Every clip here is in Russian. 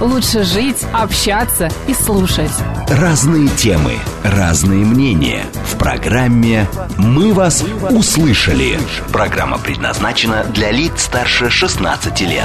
лучше жить, общаться и слушать. Разные темы, разные мнения. В программе «Мы вас услышали». Программа предназначена для лиц старше 16 лет.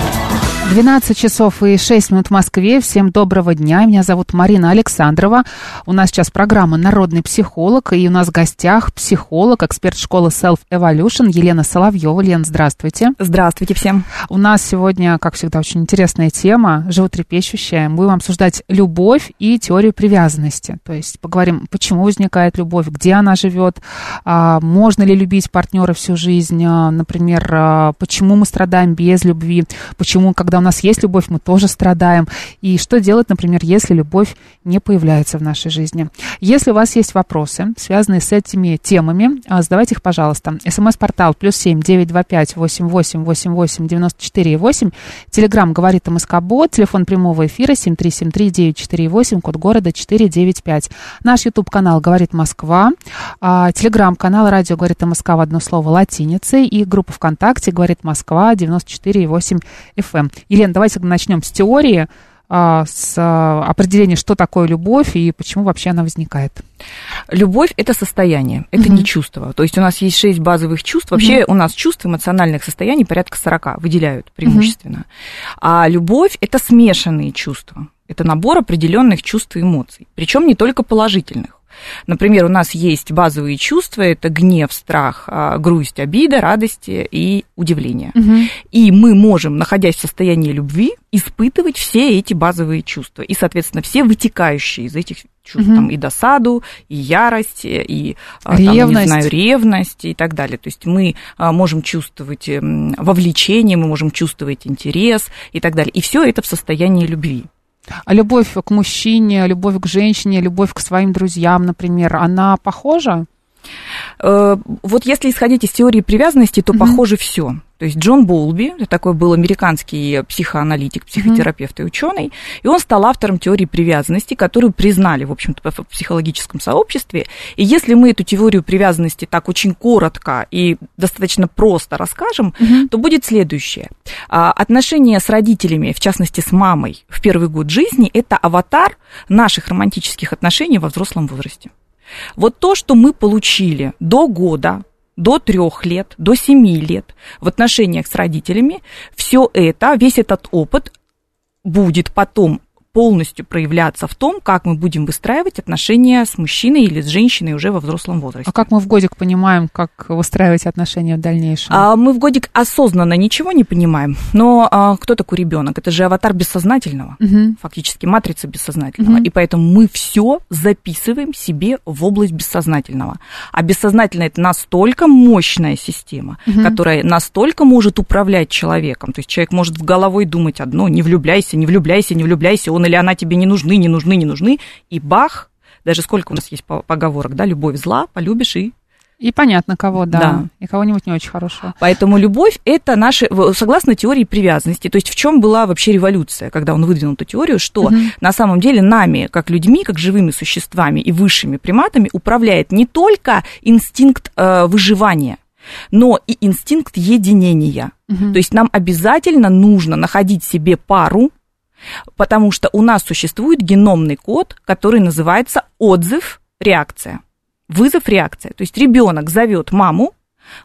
12 часов и 6 минут в Москве. Всем доброго дня. Меня зовут Марина Александрова. У нас сейчас программа «Народный психолог». И у нас в гостях психолог, эксперт школы Self Evolution Елена Соловьева. Лен, здравствуйте. Здравствуйте всем. У нас сегодня, как всегда, очень интересная тема, животрепещущая. Мы будем обсуждать любовь и теорию привязанности. То есть поговорим, почему возникает любовь, где она живет, а, можно ли любить партнера всю жизнь, а, например, а, почему мы страдаем без любви, почему, когда у нас есть любовь, мы тоже страдаем, и что делать, например, если любовь не появляется в нашей жизни. Если у вас есть вопросы, связанные с этими темами, задавайте их, пожалуйста. СМС-портал плюс семь девять два пять восемь восемь восемь восемь девяносто четыре восемь. Телеграмм говорит МСК Бот, телефон прямого эфира 7373948, код города 495. Наш YouTube-канал «Говорит Москва», а, телеграм-канал «Радио говорит МСК» в одно слово латиницей и группа ВКонтакте «Говорит Москва» 94,8 FM. Эм. Елена, давайте начнем с теории, с а, определения, что такое любовь и почему вообще она возникает. Любовь это состояние, это mm-hmm. не чувство. То есть у нас есть шесть базовых чувств. Вообще mm-hmm. у нас чувств эмоциональных состояний порядка 40 выделяют преимущественно. Mm-hmm. А любовь это смешанные чувства. Это набор определенных чувств и эмоций. Причем не только положительных. Например, у нас есть базовые чувства, это гнев, страх, а, грусть, обида, радость и удивление. Угу. И мы можем, находясь в состоянии любви, испытывать все эти базовые чувства и, соответственно, все вытекающие из этих чувств, угу. там и досаду, и ярость, и ревность. Там, не знаю, ревность и так далее. То есть мы а, можем чувствовать эм, вовлечение, мы можем чувствовать интерес и так далее. И все это в состоянии любви. А любовь к мужчине, любовь к женщине, любовь к своим друзьям, например, она похожа? Э, вот если исходить из теории привязанности, то mm-hmm. похоже все. То есть Джон Болби, такой был американский психоаналитик, психотерапевт mm-hmm. и ученый, и он стал автором теории привязанности, которую признали, в общем-то, в психологическом сообществе. И если мы эту теорию привязанности так очень коротко и достаточно просто расскажем, mm-hmm. то будет следующее. А, отношения с родителями, в частности с мамой, в первый год жизни – это аватар наших романтических отношений во взрослом возрасте. Вот то, что мы получили до года, до трех лет, до семи лет в отношениях с родителями, все это, весь этот опыт будет потом полностью проявляться в том, как мы будем выстраивать отношения с мужчиной или с женщиной уже во взрослом возрасте. А как мы в годик понимаем, как выстраивать отношения в дальнейшем? А, мы в годик осознанно ничего не понимаем, но а, кто такой ребенок? Это же аватар бессознательного, угу. фактически матрица бессознательного, угу. и поэтому мы все записываем себе в область бессознательного. А бессознательное это настолько мощная система, угу. которая настолько может управлять человеком. То есть человек может в головой думать одно: не влюбляйся, не влюбляйся, не влюбляйся, он или она тебе не нужны, не нужны, не нужны, и бах, даже сколько у нас есть поговорок, да, любовь зла, полюбишь и и понятно, кого, да. да. И кого-нибудь не очень хорошего. Поэтому любовь это наша, согласно теории привязанности, то есть в чем была вообще революция, когда он выдвинул эту теорию, что угу. на самом деле нами, как людьми, как живыми существами и высшими приматами, управляет не только инстинкт э, выживания, но и инстинкт единения. Угу. То есть нам обязательно нужно находить себе пару, Потому что у нас существует геномный код, который называется отзыв-реакция. Вызов-реакция. То есть ребенок зовет маму,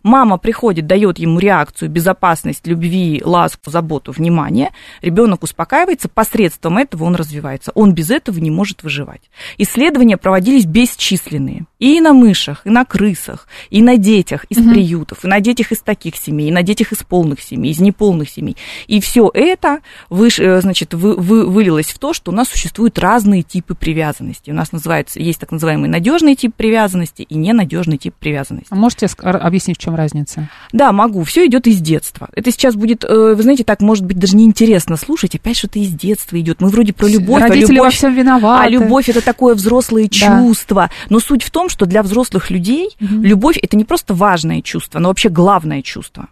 Мама приходит, дает ему реакцию, безопасность, любви, ласку, заботу, внимание. Ребенок успокаивается, посредством этого он развивается. Он без этого не может выживать. Исследования проводились бесчисленные. И на мышах, и на крысах, и на детях из приютов, и на детях из таких семей, и на детях из полных семей, из неполных семей. И все это выш, э, значит, вы, вы, вылилось в то, что у нас существуют разные типы привязанности. У нас называется, есть так называемый надежный тип привязанности и ненадежный тип привязанности. А можете объяснить, в чем разница? Да, могу. Все идет из детства. Это сейчас будет, э, вы знаете, так может быть даже неинтересно слушать. Опять что-то из детства идет. Мы вроде про любовь, а Родители любовь, во всем виноваты. а любовь это такое взрослое Да. чувство. Но суть в том, что для взрослых людей любовь это не просто важное чувство, но вообще главное чувство.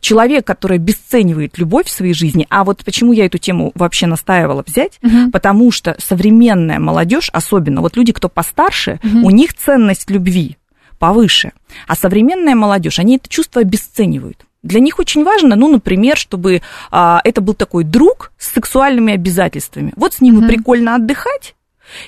Человек, который обесценивает любовь в своей жизни, а вот почему я эту тему вообще настаивала взять, потому что современная молодежь, особенно вот люди, кто постарше, у них ценность любви повыше. А современная молодежь, они это чувство обесценивают. Для них очень важно, ну, например, чтобы а, это был такой друг с сексуальными обязательствами. Вот с ним и прикольно отдыхать,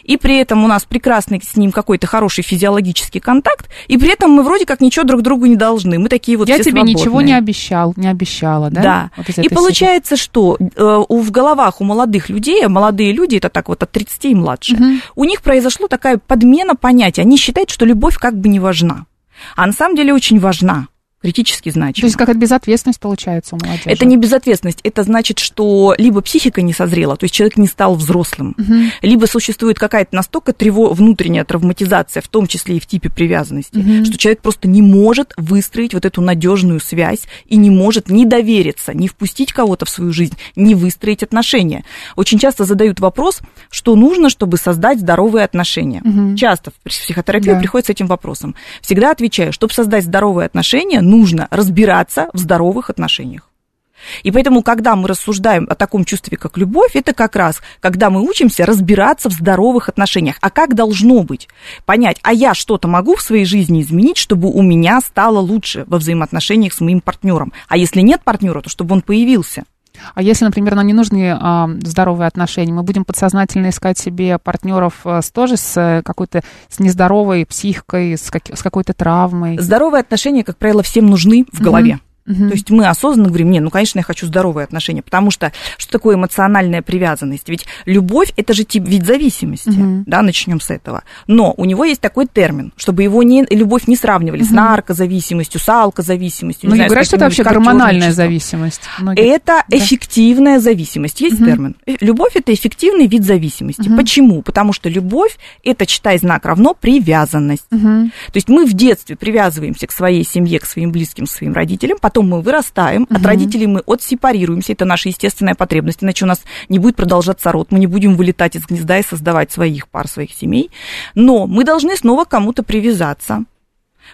и при этом у нас прекрасный с ним какой-то хороший физиологический контакт, и при этом мы вроде как ничего друг другу не должны. Мы такие вот Я тебе ничего свободные. не обещал, не обещала, да? Да. Вот и получается, что э, в головах у молодых людей, а молодые люди, это так вот от 30 и младше, у них произошло такая подмена понятия. Они считают, что любовь как бы не важна. А на самом деле очень важна, критически То значима. есть какая-то безответственность получается у молодежи. Это не безответственность, это значит, что либо психика не созрела, то есть человек не стал взрослым, либо существует какая-то настолько трево- внутренняя травматизация, в том числе и в типе привязанности, что человек просто не может выстроить вот эту надежную связь и не может не довериться, не впустить кого-то в свою жизнь, не выстроить отношения. Очень часто задают вопрос, что нужно, чтобы создать здоровые отношения. Часто в психотерапию Да. приходит с этим вопросом. Всегда отвечаю, чтобы создать здоровые отношения, нужно разбираться в здоровых отношениях. И поэтому, когда мы рассуждаем о таком чувстве, как любовь, это как раз, когда мы учимся разбираться в здоровых отношениях. А как должно быть? Понять, а я что-то могу в своей жизни изменить, чтобы у меня стало лучше во взаимоотношениях с моим партнером. А если нет партнера, то чтобы он появился. А если, например, нам не нужны а, здоровые отношения, мы будем подсознательно искать себе партнеров а, с, тоже с э, какой-то с нездоровой психикой, с, как- с какой-то травмой. Здоровые отношения, как правило, всем нужны в голове. То есть мы осознанно говорим, не, ну, конечно, я хочу здоровые отношения, потому что что такое эмоциональная привязанность? Ведь любовь – это же тип вид зависимости, да, начнем с этого. Но у него есть такой термин, чтобы его не, любовь не сравнивали с наркозависимостью, с алкозависимостью. Ну, говорят, что это вообще гормональная зависимость. Многие- Это Да. эффективная зависимость. Есть термин. Э, Любовь это эффективный вид зависимости. Почему? Потому что любовь это читай знак равно привязанность. То есть мы в детстве привязываемся к своей семье, к своим близким, к своим родителям, потом мы вырастаем, от родителей мы отсепарируемся, это наша естественная потребность, иначе у нас не будет продолжаться род, мы не будем вылетать из гнезда и создавать своих пар, своих семей. Но мы должны снова к кому-то привязаться.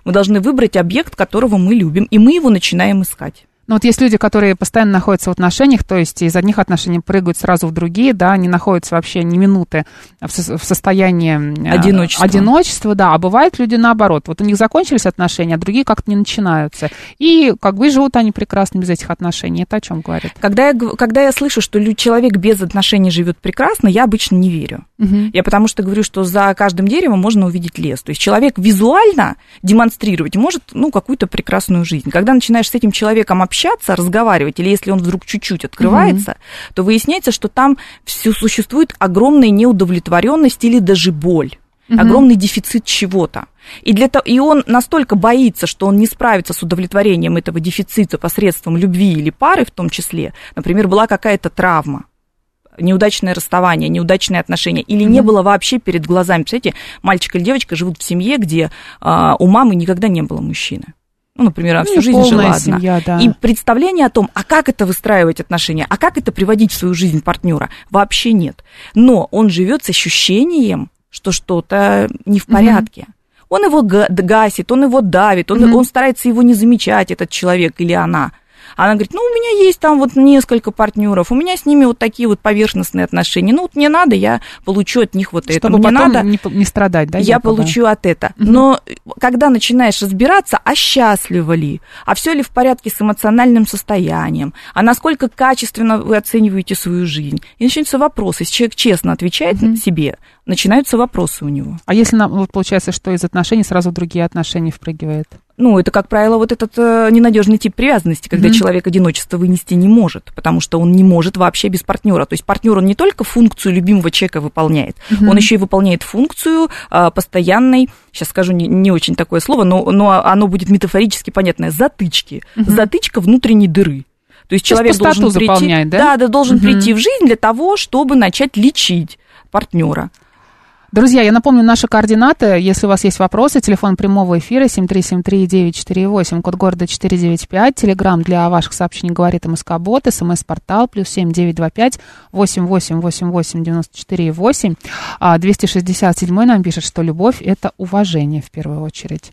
Мы должны выбрать объект, которого мы любим, и мы его начинаем искать. Ну, вот есть люди, которые постоянно находятся в отношениях, то есть из одних отношений прыгают сразу в другие, да, не находятся вообще ни минуты в, со- в состоянии э, Одиночества. одиночества, да, а бывают люди наоборот. Вот у них закончились отношения, а другие как-то не начинаются. И как бы живут они прекрасно без этих отношений. Это о чем говорит? Когда я, когда я слышу, что человек без отношений живет прекрасно, я обычно не верю. Я потому что говорю, что за каждым деревом можно увидеть лес. То есть человек визуально демонстрировать может ну, какую-то прекрасную жизнь. Когда начинаешь с этим человеком общаться, разговаривать, или если он вдруг чуть-чуть открывается, то выясняется, что там все существует огромная неудовлетворенность или даже боль. Огромный дефицит чего-то. И, для того, и он настолько боится, что он не справится с удовлетворением этого дефицита посредством любви или пары в том числе. Например, была какая-то травма неудачное расставание, неудачные отношения, или не было вообще перед глазами. Представляете, мальчик или девочка живут в семье, где а, у мамы никогда не было мужчины. Ну, например, она Ну, всю жизнь жила одна. семья, да. И представление о том, а как это выстраивать отношения, а как это приводить в свою жизнь партнера, вообще нет. Но он живет с ощущением, что что-то не в порядке. Он его га- гасит, он его давит, он, он старается его не замечать, этот человек или она. Она говорит, ну, у меня есть там вот несколько партнеров, у меня с ними вот такие вот поверхностные отношения. Ну, вот мне надо, я получу от них вот это. Чтобы Мне потом надо, не, не страдать, да? я получу от это. Но когда начинаешь разбираться, а счастливы ли, а все ли в порядке с эмоциональным состоянием, а насколько качественно вы оцениваете свою жизнь, и начинаются вопросы. Если человек честно отвечает себе, начинаются вопросы у него. А если нам, вот получается, что из отношений сразу в другие отношения впрыгивает? Ну, это, как правило, вот этот э, ненадежный тип привязанности, когда Мгм. человек одиночество вынести не может, потому что он не может вообще без партнера. То есть партнер он не только функцию любимого человека выполняет, Мгм. он еще и выполняет функцию а, постоянной, сейчас скажу не, не очень такое слово, но, но оно будет метафорически понятное, затычки. Мгм. Затычка внутренней дыры. То есть То есть человек должен пустоту прийти, заполняет, да? да, должен Мгм. прийти в жизнь для того, чтобы начать лечить партнера. Друзья, я напомню наши координаты. Если у вас есть вопросы, телефон прямого эфира 7373948, код города 495, телеграмм для ваших сообщений говорит МСК-бот, смс-портал, плюс 7925 8888 94 8. А 267 нам пишет, что любовь – это уважение в первую очередь.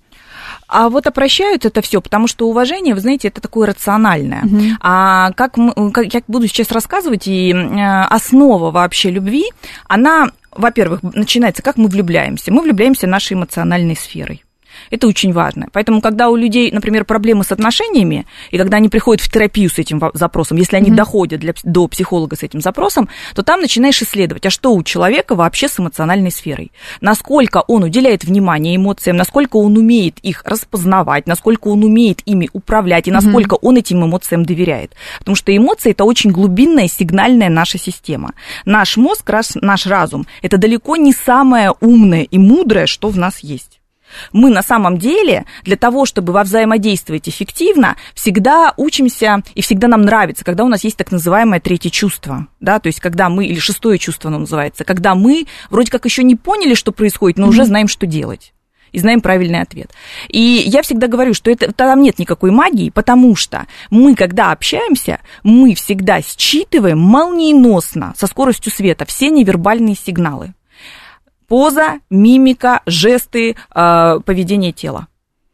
А вот опрощают это все, потому что уважение, вы знаете, это такое рациональное. Мгм. А как, мы- как я буду сейчас рассказывать, и э, основа вообще любви, она, во-первых, начинается, как мы влюбляемся. Мы влюбляемся нашей эмоциональной сферой. Это очень важно. Поэтому, когда у людей, например, проблемы с отношениями, и когда они приходят в терапию с этим запросом, если они Мгм. доходят для, до психолога с этим запросом, то там начинаешь исследовать, а что у человека вообще с эмоциональной сферой. Насколько он уделяет внимание эмоциям, насколько он умеет их распознавать, насколько он умеет ими управлять, и насколько он этим эмоциям доверяет. Потому что эмоции – это очень глубинная сигнальная наша система. Наш мозг, раз- наш разум – это далеко не самое умное и мудрое, что в нас есть. Мы на самом деле для того, чтобы во взаимодействовать эффективно, всегда учимся и всегда нам нравится, когда у нас есть так называемое третье чувство, да, то есть когда мы, или шестое чувство оно называется, когда мы вроде как еще не поняли, что происходит, но уже знаем, что делать и знаем правильный ответ. И я всегда говорю, что это, там нет никакой магии, потому что мы, когда общаемся, мы всегда считываем молниеносно, со скоростью света, все невербальные сигналы поза, мимика, жесты, э, поведение тела.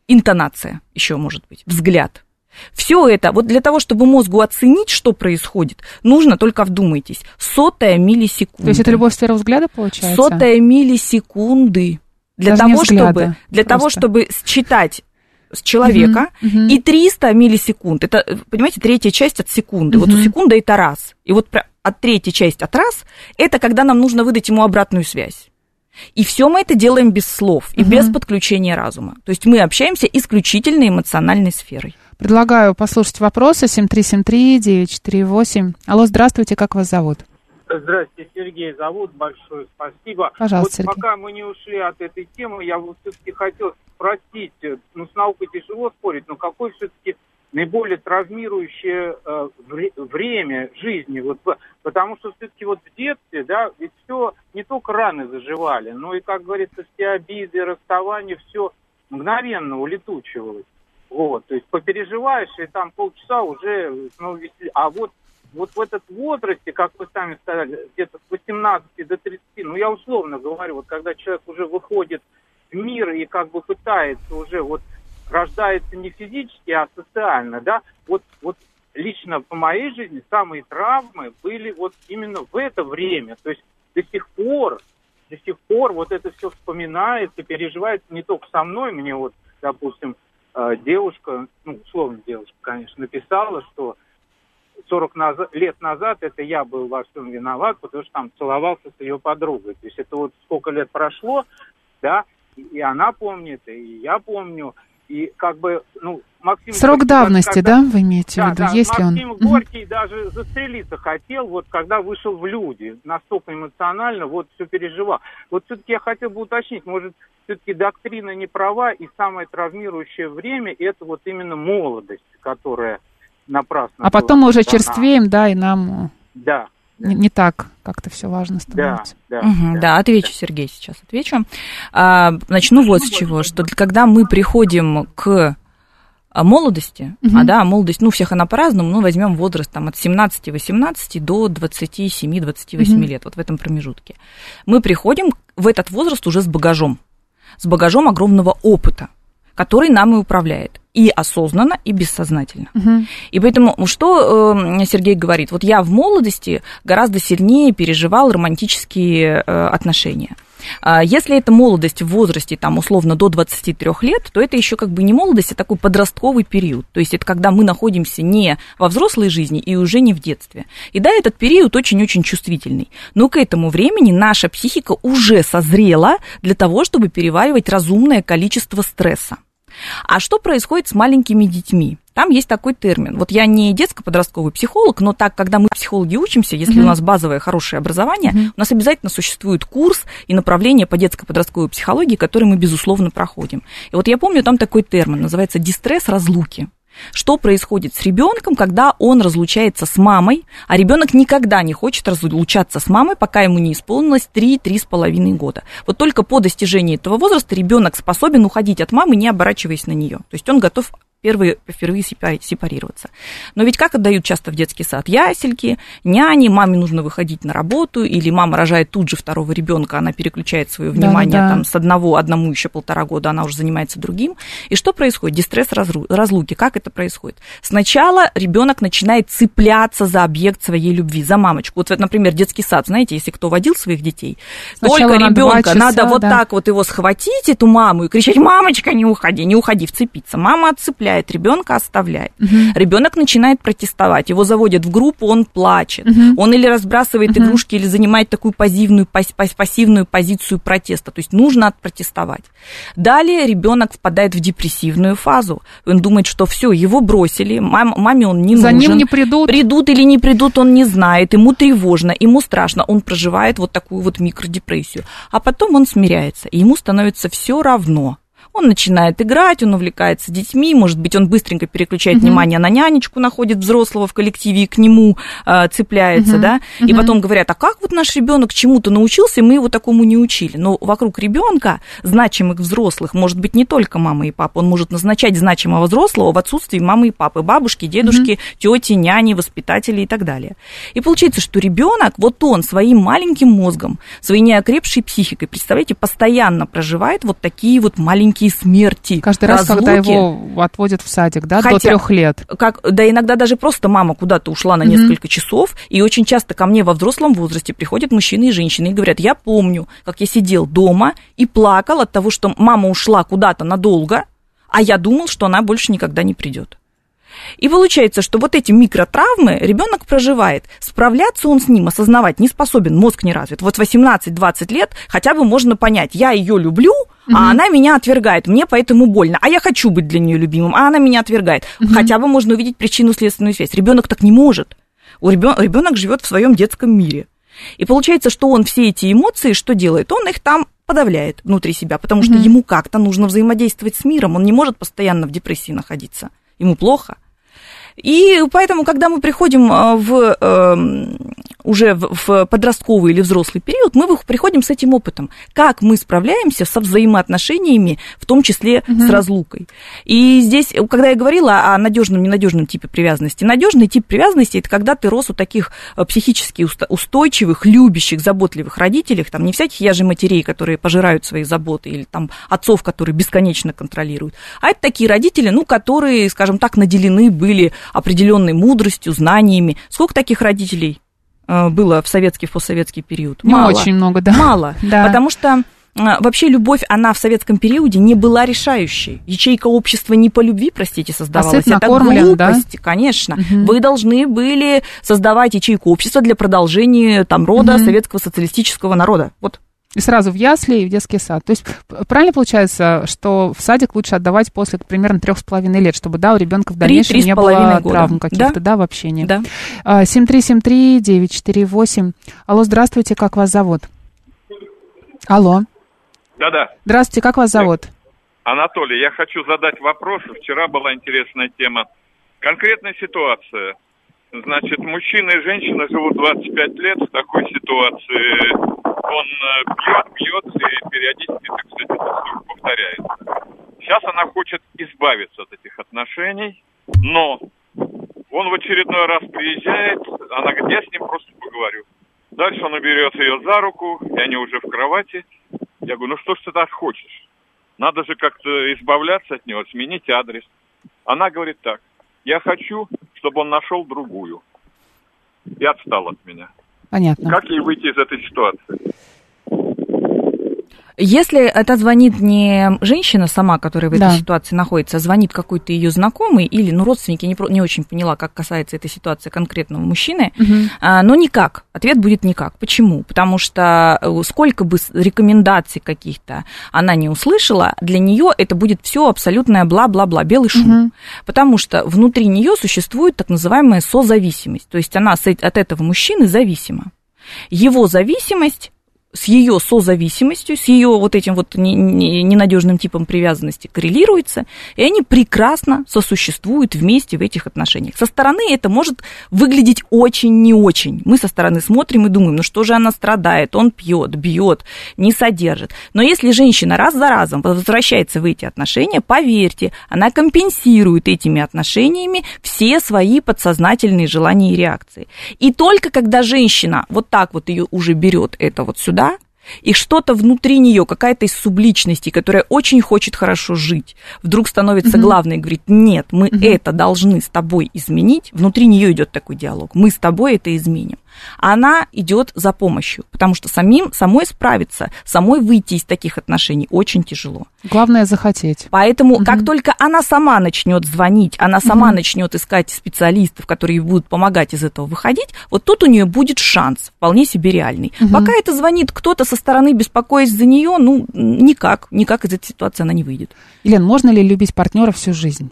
Интонация еще может быть, взгляд. Все это, вот для того, чтобы мозгу оценить, что происходит, нужно, только вдумайтесь, сотая миллисекунды. То есть это любовь с первого взгляда получается? Сотая миллисекунды. Для Даже того, взгляда, чтобы, для того, чтобы считать с человека, Мгм, мгм. и 300 миллисекунд. Это, понимаете, третья часть от секунды. Вот Мгм. секунда это раз. И вот от третья часть от раз, это когда нам нужно выдать ему обратную связь. И все мы это делаем без слов и Мгм. без подключения разума. То есть мы общаемся исключительно эмоциональной сферой. Предлагаю послушать вопросы 7373948. Алло, здравствуйте, как вас зовут? Здравствуйте, Сергей зовут, большое спасибо. Пожалуйста, вот Сергей. пока мы не ушли от этой темы, я вот все-таки хотел спросить, э, ну, с наукой тяжело спорить, но какое все-таки наиболее травмирующее э, вре- время жизни, вот, по- потому что все-таки вот в детстве, да, ведь все не только раны заживали, но и, как говорится, все обиды, расставания, все мгновенно улетучивалось. Вот, то есть попереживаешь, и там полчаса уже снова веселье. А вот вот в этот возрасте, как вы сами сказали, где-то с 18 до 30, ну я условно говорю, вот когда человек уже выходит в мир и как бы пытается уже вот рождается не физически, а социально, да, вот, вот лично по моей жизни самые травмы были вот именно в это время, то есть до сих пор, до сих пор вот это все вспоминается, переживается не только со мной, мне вот, допустим, э, девушка, ну, условно девушка, конечно, написала, что 40 назад, лет назад это я был во всем виноват, потому что там целовался с ее подругой. То есть это вот сколько лет прошло, да, и- она помнит, и я помню. И как бы, ну, Максим... Срок Горький, давности, когда- да, вы имеете в да, виду? да, Есть ли он? Максим Мгм. Горький даже застрелиться хотел, вот когда вышел в люди, настолько эмоционально, вот все переживал. Вот все-таки я хотел бы уточнить, может, все-таки доктрина не права, и самое травмирующее время это вот именно молодость, которая напрасно А потом мы уже черствеем, да, и нам Да, э, не, не так как-то все важно да, становится. да. Мгм, да, отвечу, Сергей, сейчас отвечу. А, начну вот с чего, что когда мы приходим к а, молодости, Мгм. а да, молодость, ну, всех она по-разному, ну, возьмем возраст там от 17-18 до 27-28 Мгм. лет, вот в этом промежутке. Мы приходим в этот возраст уже с багажом, с багажом огромного опыта, который нам и управляет, и осознанно, и бессознательно. Мгм. И поэтому, что э, Сергей говорит, вот я в молодости гораздо сильнее переживал романтические э, отношения. А Если это молодость в возрасте, там, условно, до 23 лет, то это еще как бы не молодость, а такой подростковый период. То есть это когда мы находимся не во взрослой жизни и уже не в детстве. И да, этот период очень-очень чувствительный. Но к этому времени наша психика уже созрела для того, чтобы переваривать разумное количество стресса. А что происходит с маленькими детьми? Там есть такой термин. Вот я не детско-подростковый психолог, но так, когда мы психологи учимся, если mm-hmm. у нас базовое хорошее образование, mm-hmm. у нас обязательно существует курс и направление по детско-подростковой психологии, который мы, безусловно, проходим. И вот я помню, там такой термин, называется дистресс разлуки. Что происходит с ребенком, когда он разлучается с мамой, а ребенок никогда не хочет разлучаться с мамой, пока ему не исполнилось 3-3,5 года. Вот только по достижении этого возраста ребенок способен уходить от мамы, не оборачиваясь на нее. То есть он готов первые, впервые сепарироваться. Но ведь как отдают часто в детский сад? Ясельки, няни, маме нужно выходить на работу, или мама рожает тут же второго ребенка, она переключает свое внимание да, да. там с одного, одному еще полтора года, она уже занимается другим. И что происходит? Дистресс разлуки. Как это происходит? Сначала ребенок начинает цепляться за объект своей любви, за мамочку. Вот, например, детский сад, знаете, если кто водил своих детей, Сначала только ребенка надо вот да. так вот его схватить, эту маму, и кричать, мамочка, не уходи, не уходи, вцепиться. Мама отцепляет оставляет, ребенка оставляет. Угу. Ребенок начинает протестовать, его заводят в группу, он плачет. Угу. Он или разбрасывает угу. игрушки, или занимает такую пассивную, пассивную позицию протеста. То есть нужно отпротестовать. Далее ребенок впадает в депрессивную фазу. Он думает, что все, его бросили, мам, маме он не За нужен. За ним не придут. Придут или не придут, он не знает. Ему тревожно, ему страшно. Он проживает вот такую вот микродепрессию. А потом он смиряется, и ему становится все равно он начинает играть, он увлекается детьми, может быть, он быстренько переключает угу. внимание на нянечку, находит взрослого в коллективе и к нему э, цепляется, угу. да, угу. и потом говорят, а как вот наш ребенок чему-то научился, и мы его такому не учили. Но вокруг ребенка значимых взрослых может быть не только мама и папа, он может назначать значимого взрослого в отсутствии мамы и папы, бабушки, дедушки, угу. тети, няни, воспитатели и так далее. И получается, что ребенок, вот он своим маленьким мозгом, своей неокрепшей психикой, представляете, постоянно проживает вот такие вот маленькие такие смерти. Каждый раз, разлуки. когда его отводят в садик, да, Хотя, до трех лет. Как, да, иногда даже просто мама куда-то ушла на несколько mm-hmm. часов, и очень часто ко мне во взрослом возрасте приходят мужчины и женщины и говорят, я помню, как я сидел дома и плакал от того, что мама ушла куда-то надолго, а я думал, что она больше никогда не придет. И получается, что вот эти микротравмы ребенок проживает. Справляться он с ним, осознавать не способен, мозг не развит. Вот 18-20 лет хотя бы можно понять, я ее люблю, угу. а она меня отвергает, мне поэтому больно. А я хочу быть для нее любимым, а она меня отвергает. Угу. Хотя бы можно увидеть причину-следственную связь. Ребенок так не может. У ребен... Ребенок живет в своем детском мире. И получается, что он все эти эмоции, что делает? Он их там подавляет внутри себя, потому что ему как-то нужно взаимодействовать с миром. Он не может постоянно в депрессии находиться. Ему плохо. И поэтому, когда мы приходим э, в, э, уже в подростковый или взрослый период, мы приходим с этим опытом. Как мы справляемся со взаимоотношениями, в том числе угу. с разлукой. И здесь, когда я говорила о надежном, ненадежном типе привязанности, надежный тип привязанности это когда ты рос у таких э, психически устойчивых, любящих, заботливых родителей, там не всяких я же матерей, которые пожирают свои заботы, или там отцов, которые бесконечно контролируют, а это такие родители, ну, которые, скажем так, наделены были определенной мудростью, знаниями. Сколько таких родителей э, было в советский, в постсоветский период? Не Мало. очень много, да. Мало, да. потому что э, вообще любовь, она в советском периоде не была решающей. Ячейка общества не по любви, простите, создавалась. А Это глупость, да? конечно. Угу. Вы должны были создавать ячейку общества для продолжения там рода угу. советского социалистического народа. Вот и сразу в ясли и в детский сад. То есть правильно получается, что в садик лучше отдавать после примерно трех с половиной лет, чтобы, да, у ребенка в дальнейшем не было года. травм каких-то, да, да в общении. Да. 7373948. А, Алло, здравствуйте, как вас зовут? Алло. Да-да. Здравствуйте, как вас зовут? Анатолий, я хочу задать вопрос. Вчера была интересная тема. Конкретная ситуация. Значит, мужчина и женщина живут 25 лет в такой ситуации. Он э, пьет, пьет и периодически, так сказать, это все повторяется. Сейчас она хочет избавиться от этих отношений, но он в очередной раз приезжает, она говорит, я с ним просто поговорю. Дальше он берет ее за руку, и они уже в кровати. Я говорю, ну что ж ты так хочешь? Надо же как-то избавляться от него, сменить адрес. Она говорит так, я хочу, чтобы он нашел другую. И отстал от меня. Понятно. Как ей выйти из этой ситуации? Если это звонит не женщина сама, которая в этой Да. ситуации находится, а звонит какой-то ее знакомый или, ну, родственники, не, не очень поняла, как касается этой ситуации конкретного мужчины, а, но никак. Ответ будет никак. Почему? Потому что э, сколько бы рекомендаций каких-то она не услышала, для нее это будет все абсолютное бла-бла-бла, белый шум. Потому что внутри нее существует так называемая созависимость. То есть она от этого мужчины зависима. Его зависимость с ее созависимостью, с ее вот этим вот не- не- ненадежным типом привязанности коррелируется, и они прекрасно сосуществуют вместе в этих отношениях. Со стороны это может выглядеть очень не очень. Мы со стороны смотрим и думаем, ну что же она страдает, он пьет, бьет, не содержит. Но если женщина раз за разом возвращается в эти отношения, поверьте, она компенсирует этими отношениями все свои подсознательные желания и реакции. И только когда женщина вот так вот ее уже берет это вот сюда, и что-то внутри нее, какая-то из субличностей, которая очень хочет хорошо жить, вдруг становится главной и говорит, нет, мы это должны с тобой изменить, внутри нее идет такой диалог, мы с тобой это изменим. Она идет за помощью, потому что самим, самой справиться, самой выйти из таких отношений очень тяжело. Главное захотеть. Поэтому, как только она сама начнет звонить, она сама начнет искать специалистов, которые будут помогать из этого выходить, вот тут у нее будет шанс, вполне себе реальный. Пока это звонит кто-то со стороны, беспокоясь за нее, ну, никак, никак из этой ситуации она не выйдет. Елена, можно ли любить партнера всю жизнь?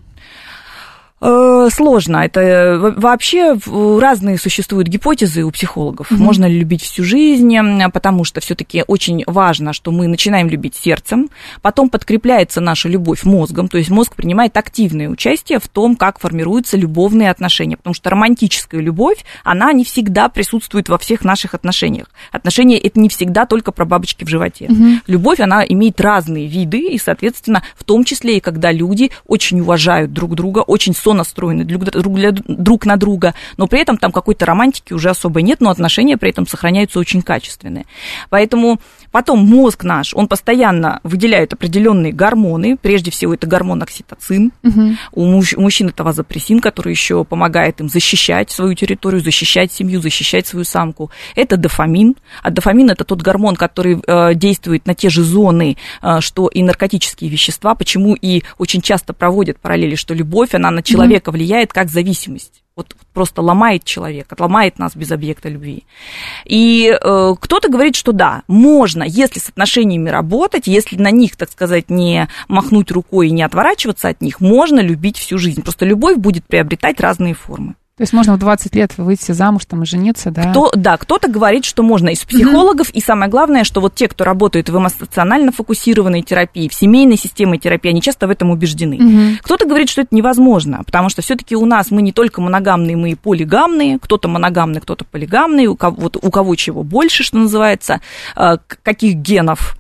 Э, Сложно. Это э, во- вообще разные существуют гипотезы у психологов. Можно ли любить всю жизнь, потому что все-таки очень важно, что мы начинаем любить сердцем, потом подкрепляется наша любовь мозгом, то есть мозг принимает активное участие в том, как формируются любовные отношения, потому что романтическая любовь, она не всегда присутствует во всех наших отношениях. Отношения это не всегда только про бабочки в животе. Любовь, она имеет разные виды, и, соответственно, в том числе и когда люди очень уважают друг друга, очень сонастроены друг, друг, для- друг на друга, но при этом там какой-то романтики уже особо нет, но отношения при этом сохраняются очень качественные. Поэтому потом мозг наш, он постоянно выделяет определенные гормоны, прежде всего это гормон окситоцин, у, муж- у мужчин это вазопрессин, который еще помогает им защищать свою территорию, защищать семью, защищать свою самку. Это дофамин. А дофамин это тот гормон, который э, действует на те же зоны, э, что и наркотические вещества. Почему и очень часто проводят параллели, что любовь, она на человека влияет как зависимость. Вот просто ломает человека, ломает нас без объекта любви. И э, кто-то говорит, что да, можно, если с отношениями работать, если на них, так сказать, не махнуть рукой и не отворачиваться от них, можно любить всю жизнь. Просто любовь будет приобретать разные формы. То есть можно в 20 лет выйти замуж там и жениться, да? Кто, да, кто-то говорит, что можно из психологов, и самое главное, что вот те, кто работают в эмоционально фокусированной терапии, в семейной системе терапии, они часто в этом убеждены. Кто-то говорит, что это невозможно, потому что все-таки у нас мы не только моногамные, мы и полигамные, кто-то моногамный, кто-то полигамный, у кого, вот, у кого чего больше, что называется, э, каких генов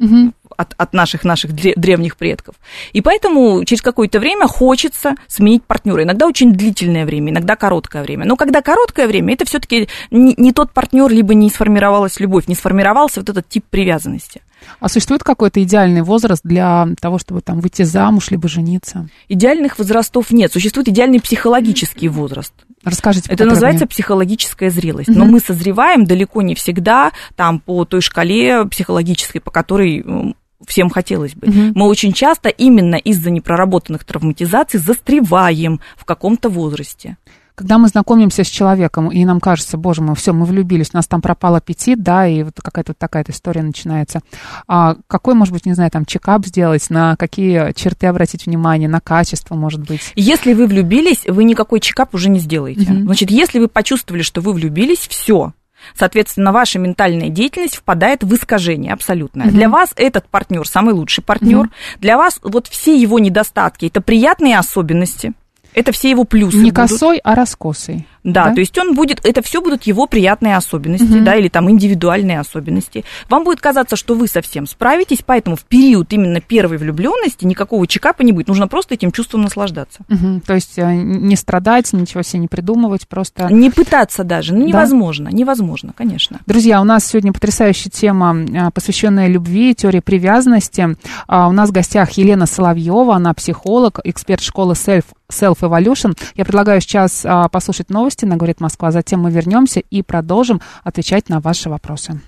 от, от наших наших дре- древних предков. И поэтому через какое-то время хочется сменить партнера. Иногда очень длительное время, иногда короткое время. Но когда короткое время, это все-таки не, не тот партнер, либо не сформировалась любовь, не сформировался вот этот тип привязанности. А существует какой-то идеальный возраст для того, чтобы там выйти замуж, либо жениться? Идеальных возрастов нет. Существует идеальный психологический возраст. Расскажите Это называется психологическая зрелость. Но мы созреваем далеко не всегда там по той шкале психологической, по которой всем хотелось бы. Мы очень часто именно из-за непроработанных травматизаций застреваем в каком-то возрасте. Когда мы знакомимся с человеком, и нам кажется, боже мой, все, мы влюбились, у нас там пропал аппетит, да, и вот какая-то вот такая история начинается. А какой, может быть, не знаю, там, чекап сделать, на какие черты обратить внимание, на качество, может быть? Если вы влюбились, вы никакой чекап уже не сделаете. Значит, если вы почувствовали, что вы влюбились, все. Соответственно, ваша ментальная деятельность впадает в искажение абсолютное. Для вас этот партнер самый лучший партнер. Для вас вот все его недостатки это приятные особенности. Это все его плюсы. Не будут. косой, а раскосый. Да, Да? то есть он будет, это все будут его приятные особенности, да, или там индивидуальные особенности. Вам будет казаться, что вы совсем справитесь, поэтому в период именно первой влюбленности никакого чекапа не будет. Нужно просто этим чувством наслаждаться. Мгм. То есть э, не страдать, ничего себе не придумывать, просто... Не пытаться даже, ну Да. невозможно, невозможно, конечно. Друзья, у нас сегодня потрясающая тема, а, посвященная любви, теории привязанности. А, У нас в гостях Елена Соловьева, она психолог, эксперт школы Self, Self Evolution. Я предлагаю сейчас а, послушать новости на «Говорит Москва». Затем мы вернемся и продолжим отвечать на ваши вопросы.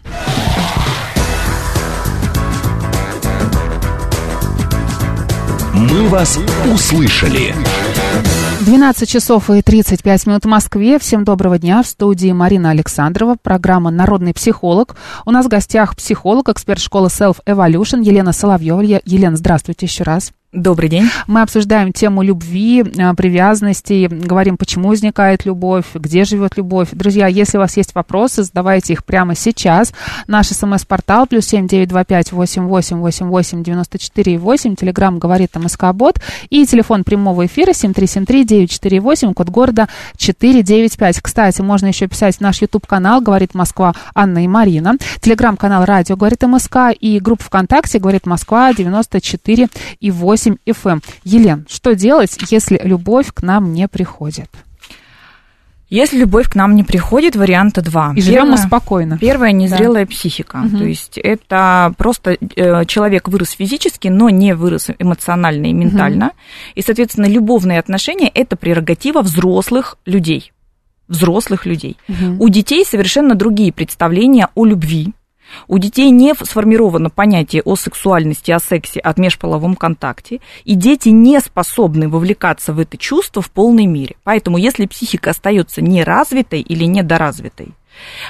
Мы вас услышали. 12 часов и 35 минут в Москве. Всем доброго дня. В студии Марина Александрова, программа «Народный психолог». У нас в гостях психолог, эксперт школы Self Evolution Елена Соловьева. Елена, здравствуйте еще раз. Добрый день. Мы обсуждаем тему любви, а, привязанности, говорим, почему возникает любовь, где живет любовь. Друзья, если у вас есть вопросы, задавайте их прямо сейчас. Наш смс-портал плюс семь девять два пять восемь восемь восемь восемь девяносто четыре восемь. Телеграмм говорит МСК Бот. И телефон прямого эфира семь три семь три девять четыре восемь, код города четыре девять пять. Кстати, можно еще писать в наш YouTube-канал «Говорит Москва» Анна и Марина. Телеграм-канал «Радио говорит МСК» и группа ВКонтакте «Говорит Москва» девяносто четыре и восемь 8 FM. Елен, что делать, если любовь к нам не приходит? Если любовь к нам не приходит, варианта два. И живем мы спокойно. Первое незрелая да. психика. Угу. То есть это просто э, человек вырос физически, но не вырос эмоционально и ментально. Угу. И, соответственно, любовные отношения это прерогатива взрослых людей. Взрослых людей. Угу. У детей совершенно другие представления о любви у детей не сформировано понятие о сексуальности, о сексе, о межполовом контакте, и дети не способны вовлекаться в это чувство в полной мере. Поэтому, если психика остается неразвитой или недоразвитой,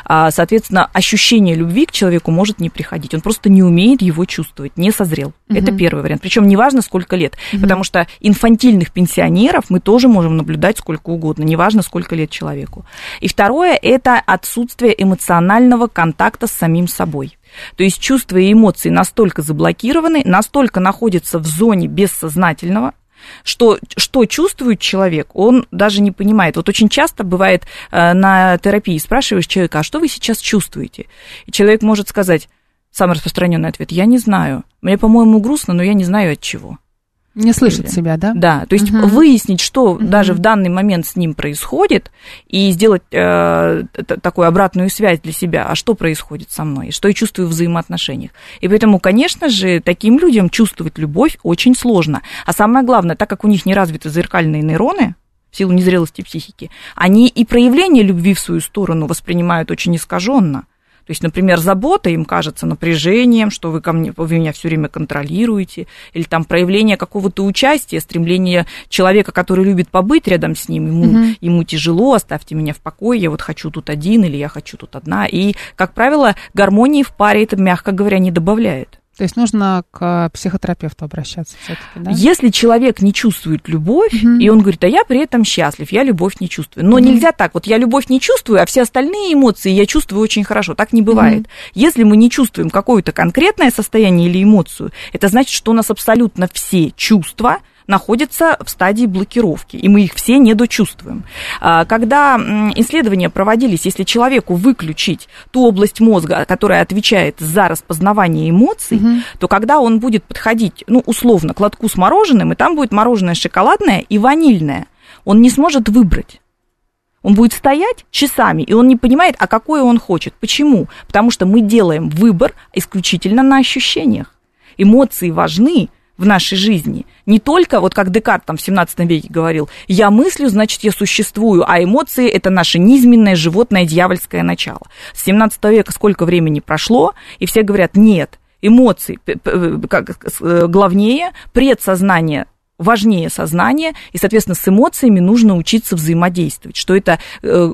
соответственно, ощущение любви к человеку может не приходить. Он просто не умеет его чувствовать, не созрел. Угу. Это первый вариант. Причем неважно, сколько лет, угу. потому что инфантильных пенсионеров мы тоже можем наблюдать сколько угодно, неважно, сколько лет человеку. И второе – это отсутствие эмоционального контакта с самим собой. То есть чувства и эмоции настолько заблокированы, настолько находятся в зоне бессознательного, что, что чувствует человек, он даже не понимает. Вот очень часто бывает э, на терапии, спрашиваешь человека, а что вы сейчас чувствуете? И человек может сказать, самый распространенный ответ, я не знаю. Мне, по-моему, грустно, но я не знаю от чего. Не слышит себя, да? Да, то есть угу. выяснить, что угу. даже в данный момент с ним происходит, и сделать э, такую обратную связь для себя, а что происходит со мной, что я чувствую в взаимоотношениях. И поэтому, конечно же, таким людям чувствовать любовь очень сложно. А самое главное, так как у них не развиты зеркальные нейроны, в силу незрелости психики, они и проявление любви в свою сторону воспринимают очень искаженно. То есть, например, забота им кажется напряжением, что вы, ко мне, вы меня все время контролируете, или там проявление какого-то участия, стремление человека, который любит побыть рядом с ним, ему, угу. ему тяжело, оставьте меня в покое, я вот хочу тут один, или я хочу тут одна. И, как правило, гармонии в паре это, мягко говоря, не добавляет. То есть нужно к психотерапевту обращаться все-таки, да? Если человек не чувствует любовь, угу. и он говорит, а я при этом счастлив, я любовь не чувствую. Но угу. нельзя так, вот я любовь не чувствую, а все остальные эмоции я чувствую очень хорошо. Так не бывает. Угу. Если мы не чувствуем какое-то конкретное состояние или эмоцию, это значит, что у нас абсолютно все чувства – находятся в стадии блокировки, и мы их все недочувствуем. А, когда исследования проводились, если человеку выключить ту область мозга, которая отвечает за распознавание эмоций, угу. то когда он будет подходить, ну, условно, к лотку с мороженым, и там будет мороженое шоколадное и ванильное, он не сможет выбрать. Он будет стоять часами, и он не понимает, а какое он хочет. Почему? Потому что мы делаем выбор исключительно на ощущениях. Эмоции важны, в нашей жизни. Не только, вот как Декарт там в 17 веке говорил, я мыслю, значит, я существую, а эмоции – это наше низменное животное дьявольское начало. С 17 века сколько времени прошло, и все говорят, нет, эмоции как, э, главнее, предсознание важнее сознания, и, соответственно, с эмоциями нужно учиться взаимодействовать, что это э,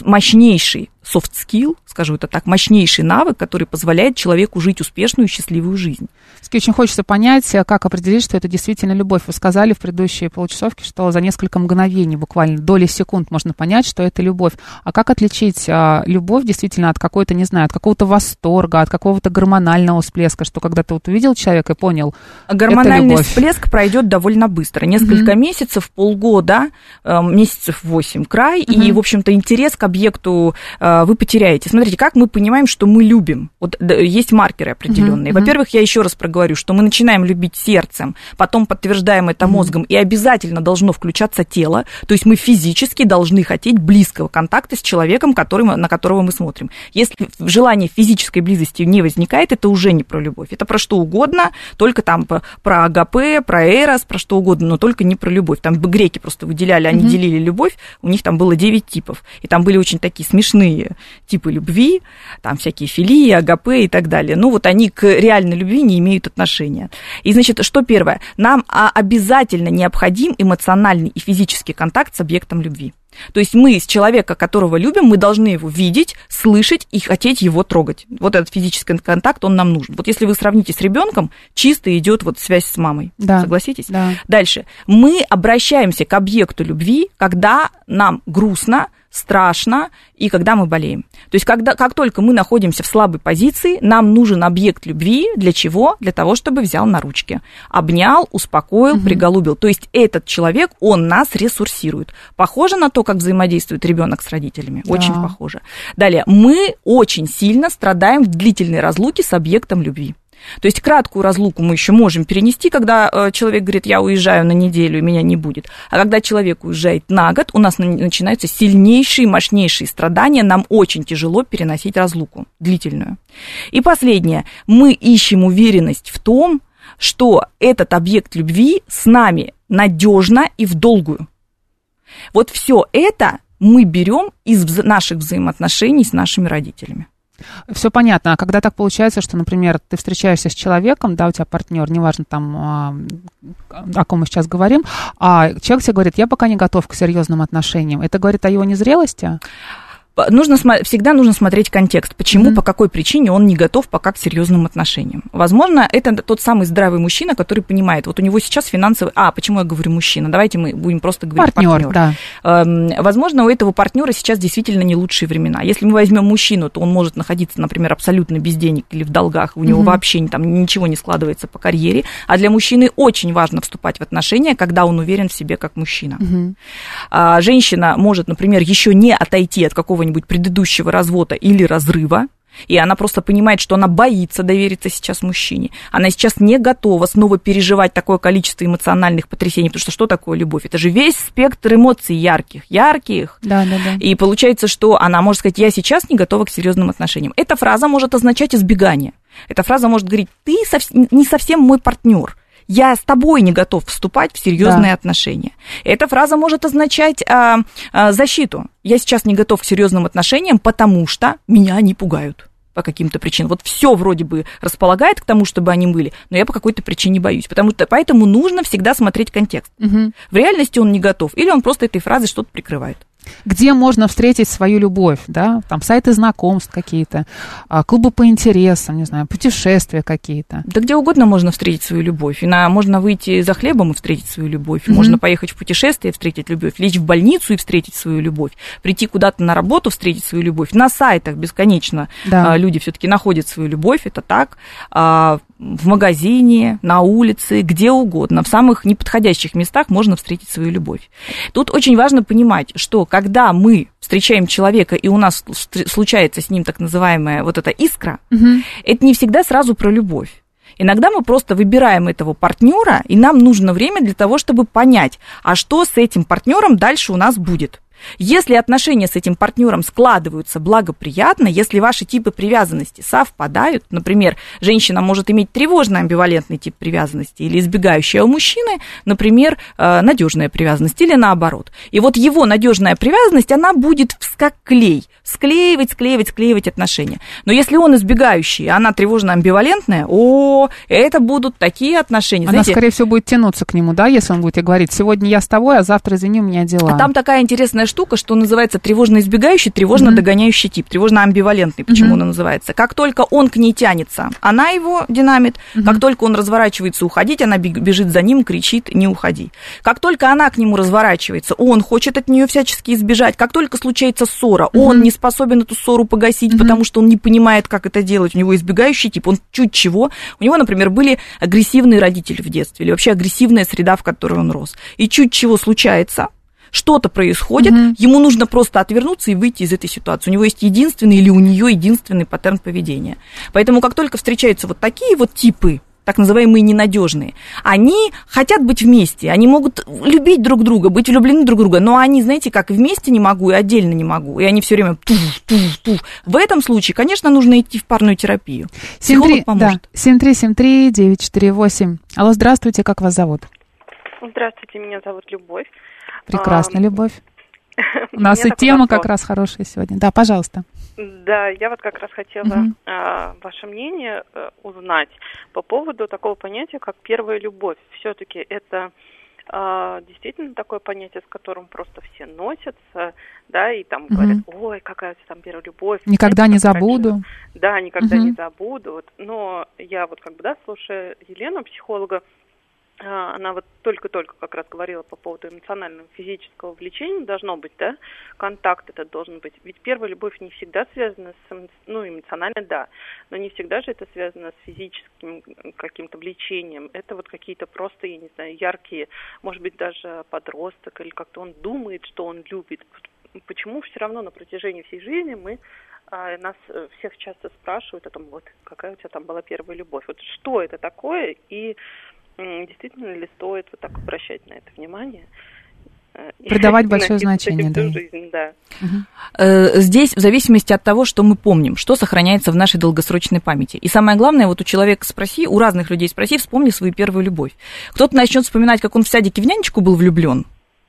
мощнейший soft skill, скажу это так, мощнейший навык, который позволяет человеку жить успешную и счастливую жизнь. Очень хочется понять, э, как определить, что это действительно любовь. Вы сказали в предыдущей получасовке, что за несколько мгновений, буквально доли секунд, можно понять, что это любовь. А как отличить а, любовь действительно от какой-то, не знаю, от какого-то восторга, от какого-то гормонального всплеска, что когда ты вот увидел человека и понял, Гормональный это всплеск пройдет довольно быстро. Несколько mm-hmm. месяцев, полгода, э, месяцев восемь край, mm-hmm. и, в общем-то, интерес к объекту э, вы потеряете. Смотрите, как мы понимаем, что мы любим. Вот есть маркеры определенные. Mm-hmm. Во-первых, я еще раз проговорю, что мы начинаем любить сердцем, потом подтверждаем это мозгом, и обязательно должно включаться тело, то есть мы физически должны хотеть близкого контакта с человеком, который, на которого мы смотрим. Если желание физической близости не возникает, это уже не про любовь, это про что угодно, только там про АГП, про Эрос, про что угодно, но только не про любовь. Там греки просто выделяли, они mm-hmm. делили любовь, у них там было 9 типов, и там были очень такие смешные разные типы любви, там всякие филии, агапе и так далее. Ну, вот они к реальной любви не имеют отношения. И, значит, что первое? Нам а, обязательно необходим эмоциональный и физический контакт с объектом любви. То есть мы с человека, которого любим, мы должны его видеть, слышать и хотеть его трогать. Вот этот физический контакт, он нам нужен. Вот если вы сравните с ребенком, чисто идет вот связь с мамой. Да. Согласитесь? Да. Дальше. Мы обращаемся к объекту любви, когда нам грустно, страшно и когда мы болеем. То есть, когда, как только мы находимся в слабой позиции, нам нужен объект любви. Для чего? Для того, чтобы взял на ручки. Обнял, успокоил, угу. приголубил. То есть, этот человек, он нас ресурсирует. Похоже на то, как взаимодействует ребенок с родителями? Да. Очень похоже. Далее. Мы очень сильно страдаем в длительной разлуке с объектом любви. То есть краткую разлуку мы еще можем перенести, когда э, человек говорит, я уезжаю на неделю, меня не будет. А когда человек уезжает на год, у нас начинаются сильнейшие, мощнейшие страдания. Нам очень тяжело переносить разлуку длительную. И последнее. Мы ищем уверенность в том, что этот объект любви с нами надежно и в долгую. Вот все это мы берем из наших взаимоотношений с нашими родителями. Все понятно. А когда так получается, что, например, ты встречаешься с человеком, да, у тебя партнер, неважно там, а, о ком мы сейчас говорим, а человек тебе говорит, я пока не готов к серьезным отношениям. Это говорит о его незрелости? Нужно, всегда нужно смотреть контекст, почему, mm-hmm. по какой причине он не готов пока к серьезным отношениям. Возможно, это тот самый здравый мужчина, который понимает, вот у него сейчас финансовый... А, почему я говорю мужчина? Давайте мы будем просто говорить партнер. партнер. Да. Эм, возможно, у этого партнера сейчас действительно не лучшие времена. Если мы возьмем мужчину, то он может находиться, например, абсолютно без денег или в долгах, у него mm-hmm. вообще там ничего не складывается по карьере. А для мужчины очень важно вступать в отношения, когда он уверен в себе как мужчина. Mm-hmm. Женщина может, например, еще не отойти от какого-нибудь какого-нибудь предыдущего развода или разрыва, и она просто понимает, что она боится довериться сейчас мужчине. Она сейчас не готова снова переживать такое количество эмоциональных потрясений, потому что что такое любовь? Это же весь спектр эмоций ярких, ярких. Да, да, да. И получается, что она может сказать, я сейчас не готова к серьезным отношениям. Эта фраза может означать избегание. Эта фраза может говорить, ты не совсем мой партнер я с тобой не готов вступать в серьезные да. отношения. Эта фраза может означать а, а, защиту. Я сейчас не готов к серьезным отношениям, потому что меня они пугают по каким-то причинам. Вот все вроде бы располагает к тому, чтобы они были, но я по какой-то причине боюсь. Потому что поэтому нужно всегда смотреть контекст. Угу. В реальности он не готов, или он просто этой фразой что-то прикрывает где можно встретить свою любовь, да, там сайты знакомств какие-то, а, клубы по интересам, не знаю, путешествия какие-то. Да где угодно можно встретить свою любовь. И на, можно выйти за хлебом и встретить свою любовь, mm-hmm. можно поехать в путешествие и встретить любовь, лечь в больницу и встретить свою любовь, прийти куда-то на работу, встретить свою любовь. На сайтах бесконечно да. а, люди все-таки находят свою любовь, это так. А, в магазине, на улице, где угодно, в самых неподходящих местах можно встретить свою любовь. Тут очень важно понимать, что когда мы встречаем человека, и у нас случается с ним так называемая вот эта искра, угу. это не всегда сразу про любовь. Иногда мы просто выбираем этого партнера, и нам нужно время для того, чтобы понять, а что с этим партнером дальше у нас будет. Если отношения с этим партнером складываются благоприятно, если ваши типы привязанности совпадают, например, женщина может иметь тревожно-амбивалентный тип привязанности или избегающая у мужчины, например, э, надежная привязанность или наоборот. И вот его надежная привязанность, она будет как клей, склеивать, склеивать, склеивать отношения. Но если он избегающий, она тревожно-амбивалентная, о, это будут такие отношения. Она, Знаете, скорее всего, будет тянуться к нему, да, если он будет говорить, сегодня я с тобой, а завтра, извини, у меня дела. А там такая интересная штука, что называется тревожно-избегающий, тревожно-догоняющий тип, тревожно-амбивалентный, почему mm-hmm. он называется. Как только он к ней тянется, она его динамит, mm-hmm. как только он разворачивается уходить, она бежит за ним, кричит, не уходи. Как только она к нему разворачивается, он хочет от нее всячески избежать. Как только случается ссора, mm-hmm. он не способен эту ссору погасить, mm-hmm. потому что он не понимает, как это делать. У него избегающий тип, он чуть чего. У него, например, были агрессивные родители в детстве или вообще агрессивная среда, в которой он рос. И чуть чего случается, что-то происходит, угу. ему нужно просто отвернуться и выйти из этой ситуации. У него есть единственный или у нее единственный паттерн поведения. Поэтому как только встречаются вот такие вот типы, так называемые ненадежные, они хотят быть вместе, они могут любить друг друга, быть влюблены друг в друга, но они, знаете, как вместе не могу и отдельно не могу, и они все время туф, туф, туф. В этом случае, конечно, нужно идти в парную терапию. Психолог 73, поможет. Да, 7373948. Алло, здравствуйте, как вас зовут? Здравствуйте, меня зовут Любовь. Прекрасно, Любовь. У нас и тема как раз хорошая сегодня. Да, пожалуйста. Да, я вот как раз хотела а, ваше мнение э, узнать по поводу такого понятия, как первая любовь. Все-таки это а, действительно такое понятие, с которым просто все носятся, да, и там говорят, ой, какая у там первая любовь. Никогда Знаете, не раньше забуду. да, никогда не забуду. Вот. Но я вот как бы, да, слушая Елену, психолога, она вот только-только как раз говорила по поводу эмоционального, физического влечения должно быть, да, контакт этот должен быть. Ведь первая любовь не всегда связана с, эмо- ну, эмоционально, да, но не всегда же это связано с физическим каким-то влечением. Это вот какие-то просто, я не знаю, яркие, может быть, даже подросток, или как-то он думает, что он любит. Почему все равно на протяжении всей жизни мы а, нас э, всех часто спрашивают о том, вот какая у тебя там была первая любовь, вот что это такое и действительно ли стоит вот так обращать на это внимание? э, Придавать большое значение, да. жизнь, да. Э, Здесь в зависимости от того, что мы помним, что сохраняется в нашей долгосрочной памяти. И самое главное, вот у человека спроси, у разных людей спроси, вспомни свою первую любовь. Кто-то начнет вспоминать, как он в садике в нянечку был влюблен,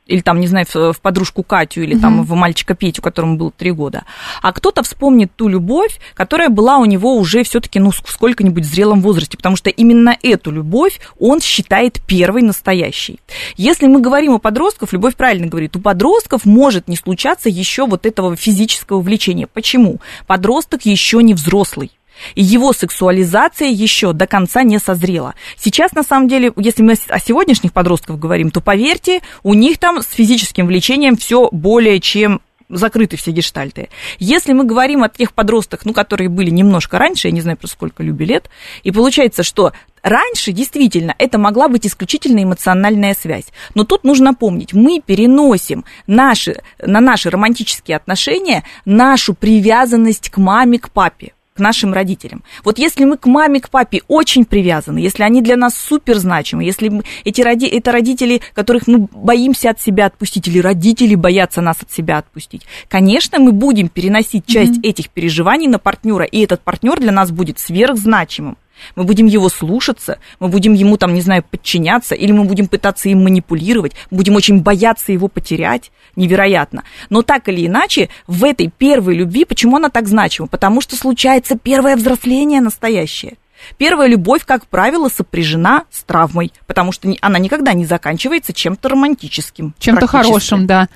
или там, не знаю, в, в подружку Катю, или там Мгм. в мальчика Петю, которому было три года. А кто-то вспомнит ту любовь, которая была у него уже все-таки, ну, в сколько-нибудь зрелом возрасте, потому что именно эту любовь он считает первой настоящей. Если мы говорим о подростках, Любовь правильно говорит, у подростков может не случаться еще вот этого физического влечения. Почему? Подросток еще не взрослый. И его сексуализация еще до конца не созрела. Сейчас, на самом деле, если мы о сегодняшних подростках говорим, то поверьте, у них там с физическим влечением все более чем закрыты все гештальты. Если мы говорим о тех подростках, ну, которые были немножко раньше, я не знаю просто сколько Любе лет, и получается, что раньше действительно это могла быть исключительно эмоциональная связь. Но тут нужно помнить, мы переносим наши, на наши романтические отношения нашу привязанность к маме, к папе к нашим родителям. Вот если мы к маме, к папе очень привязаны, если они для нас супер значимы, если эти роди, это родители, которых мы боимся от себя отпустить, или родители боятся нас от себя отпустить, конечно, мы будем переносить часть этих переживаний на партнера, и этот партнер для нас будет сверхзначимым. Мы будем его слушаться, мы будем ему там, не знаю, подчиняться, или мы будем пытаться им манипулировать, будем очень бояться его потерять, невероятно. Но так или иначе, в этой первой любви, почему она так значима? Потому что случается первое взросление настоящее. Первая любовь, как правило, сопряжена с травмой, потому что она никогда не заканчивается чем-то романтическим. Чем-то хорошим, да.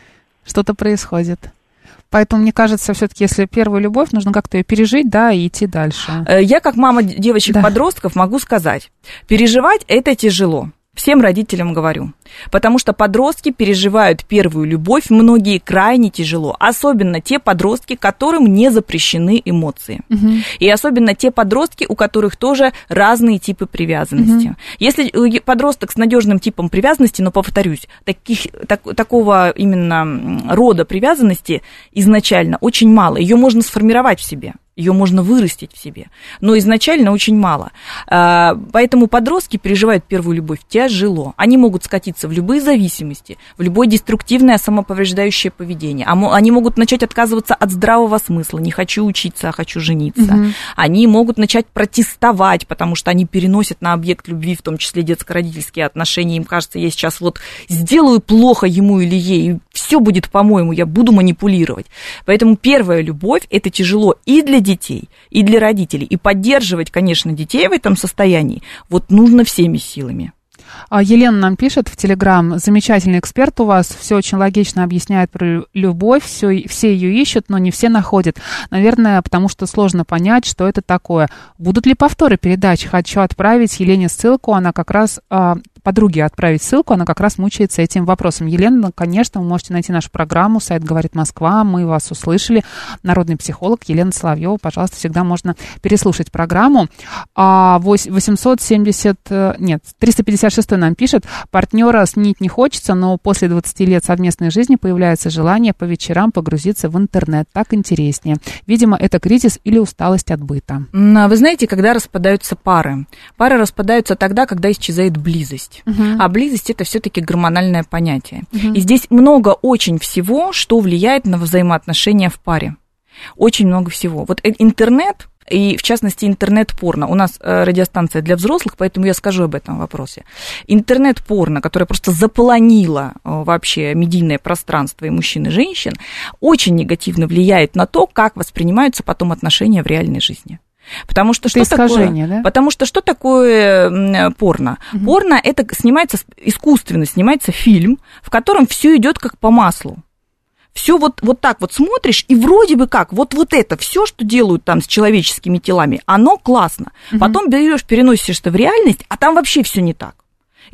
Что-то происходит. Поэтому, мне кажется, все-таки, если первую любовь, нужно как-то ее пережить, да, и идти дальше. Э, Я, как мама девочек-подростков, могу сказать, переживать это тяжело. Всем родителям говорю. Потому что подростки переживают первую любовь, многие крайне тяжело. Особенно те подростки, которым не запрещены эмоции. И особенно те подростки, у которых тоже разные типы привязанности. Если э, подросток с надежным типом привязанности, но повторюсь, таких, так- такого именно рода привязанности изначально очень мало. Ее можно сформировать в себе. Ее можно вырастить в себе, но изначально очень мало. А, Поэтому подростки переживают первую любовь тяжело. Они могут скатиться в любые зависимости, в любое деструктивное самоповреждающее поведение. Они могут начать отказываться от здравого смысла. Не хочу учиться, а хочу жениться. Мгм. Они могут начать протестовать, потому что они переносят на объект любви, в том числе детско-родительские отношения. Им кажется, я сейчас вот сделаю плохо ему или ей, и все будет по-моему, я буду манипулировать. Поэтому первая любовь – это тяжело и для детей, и для родителей. И поддерживать, конечно, детей в этом состоянии вот нужно всеми силами. А Елена нам пишет в Телеграм, замечательный эксперт у вас, все очень логично объясняет про лю- любовь, все, все ее ищут, но не все находят. Наверное, потому что сложно понять, что это такое. Будут ли повторы передач? Хочу отправить Елене ссылку, она как раз а, подруге отправить ссылку, она как раз мучается этим вопросом. Елена, конечно, вы можете найти нашу программу, сайт «Говорит Москва», мы вас услышали. Народный психолог Елена Соловьева, пожалуйста, всегда можно переслушать программу. А, вось- 870, э, нет, 356 нам пишет, партнера сменить не хочется, но после 20 лет совместной жизни появляется желание по вечерам погрузиться в интернет. Так интереснее. Видимо, это кризис или усталость от быта. А Вы знаете, когда распадаются пары? Пары распадаются тогда, когда исчезает близость. А близость это все-таки гормональное понятие. И здесь много очень всего, что влияет на взаимоотношения в паре. Очень много всего. Вот интернет и, в частности, интернет-порно. У нас э, радиостанция для взрослых, поэтому я скажу об этом вопросе. Интернет-порно, которое просто заполонило э, вообще медийное пространство и мужчин, и женщин, очень негативно влияет на то, как воспринимаются потом отношения в реальной жизни. Потому что Это что такое? искажение, да? Потому что что такое м, порно? Порно это снимается искусственно, снимается фильм, в котором все идет как по маслу. Все вот, вот так вот смотришь, и вроде бы как, вот, вот это все, что делают там с человеческими телами, оно классно. Потом берешь, переносишь это в реальность, а там вообще все не так.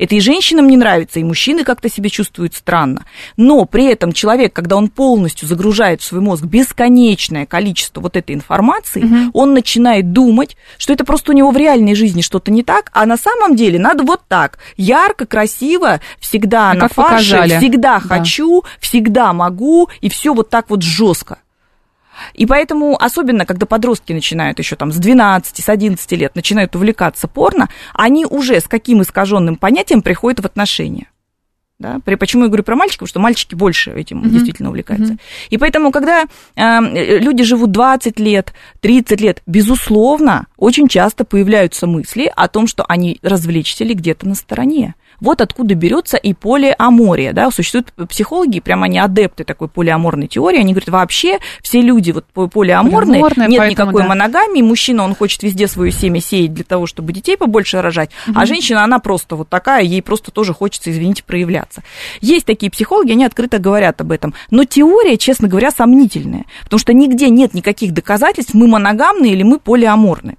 Это и женщинам не нравится, и мужчины как-то себя чувствуют странно. Но при этом человек, когда он полностью загружает в свой мозг бесконечное количество вот этой информации, он начинает думать, что это просто у него в реальной жизни что-то не так, а на самом деле надо вот так. Ярко, красиво, всегда А на фарше, показали. всегда Да. хочу, всегда могу, и все вот так вот жестко. И поэтому, особенно когда подростки начинают еще там с 12, с 11 лет, начинают увлекаться порно, они уже с каким искаженным понятием приходят в отношения. Да? Почему я говорю про мальчиков? Потому что мальчики больше этим действительно увлекаются. И поэтому, когда э, люди живут 20 лет, 30 лет, безусловно, очень часто появляются мысли о том, что они развлечься ли где-то на стороне. Вот откуда берется и полиамория, да, существуют психологи, прямо они адепты такой полиаморной теории, они говорят, вообще все люди вот по- полиаморные, Полиаморные, нет поэтому, никакой да. моногамии, мужчина, он хочет везде свое семя сеять для того, чтобы детей побольше рожать, а женщина, она просто вот такая, ей просто тоже хочется, извините, проявляться. Есть такие психологи, они открыто говорят об этом, но теория, честно говоря, сомнительная, потому что нигде нет никаких доказательств, мы моногамны или мы полиаморны.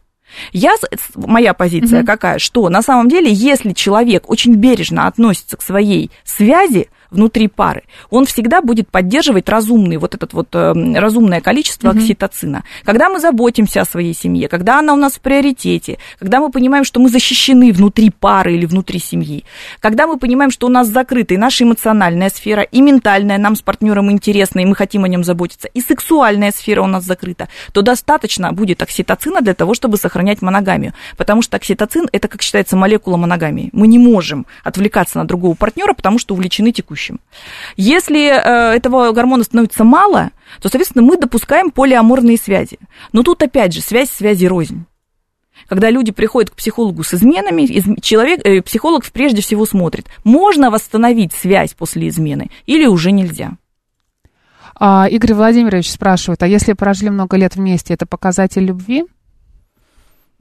Я, моя позиция какая, что на самом деле, если человек очень бережно относится к своей связи внутри пары, он всегда будет поддерживать разумный, вот этот вот э, разумное количество окситоцина. Когда мы заботимся о своей семье, когда она у нас в приоритете, когда мы понимаем, что мы защищены внутри пары или внутри семьи, когда мы понимаем, что у нас закрыта и наша эмоциональная сфера, и ментальная нам с партнером интересна, и мы хотим о нем заботиться, и сексуальная сфера у нас закрыта, то достаточно будет окситоцина для того, чтобы сохранять моногамию. Потому что окситоцин это, как считается, молекула моногамии. Мы не можем отвлекаться на другого партнера, потому что увлечены текущим. Если э, этого гормона становится мало, то, соответственно, мы допускаем полиаморные связи. Но тут опять же связь связи рознь. Когда люди приходят к психологу с изменами, из- человек, э, психолог прежде всего смотрит, можно восстановить связь после измены или уже нельзя. А, Игорь Владимирович спрашивает, а если прожили много лет вместе, это показатель любви?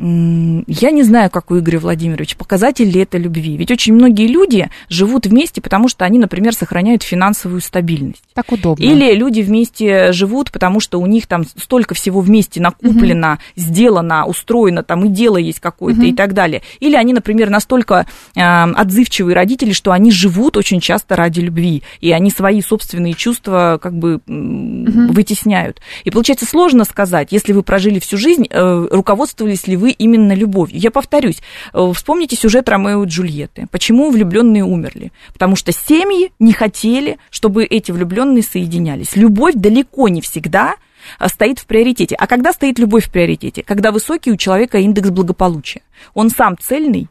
Я не знаю, как у Игоря Владимировича, показатель ли это любви. Ведь очень многие люди живут вместе, потому что они, например, сохраняют финансовую стабильность. Так удобно. Или люди вместе живут, потому что у них там столько всего вместе накоплено, сделано, устроено, там и дело есть какое-то и так далее. Или они, например, настолько э, отзывчивые родители, что они живут очень часто ради любви, и они свои собственные чувства как бы м, вытесняют. И получается сложно сказать, если вы прожили всю жизнь, э, руководствовались ли вы именно любовью. Я повторюсь, э, вспомните сюжет Ромео и Джульетты. Почему влюбленные умерли? Потому что семьи не хотели, чтобы эти влюбленные соединялись. Любовь далеко не всегда а, стоит в приоритете. А когда стоит любовь в приоритете? Когда высокий у человека индекс благополучия. Он сам цельный,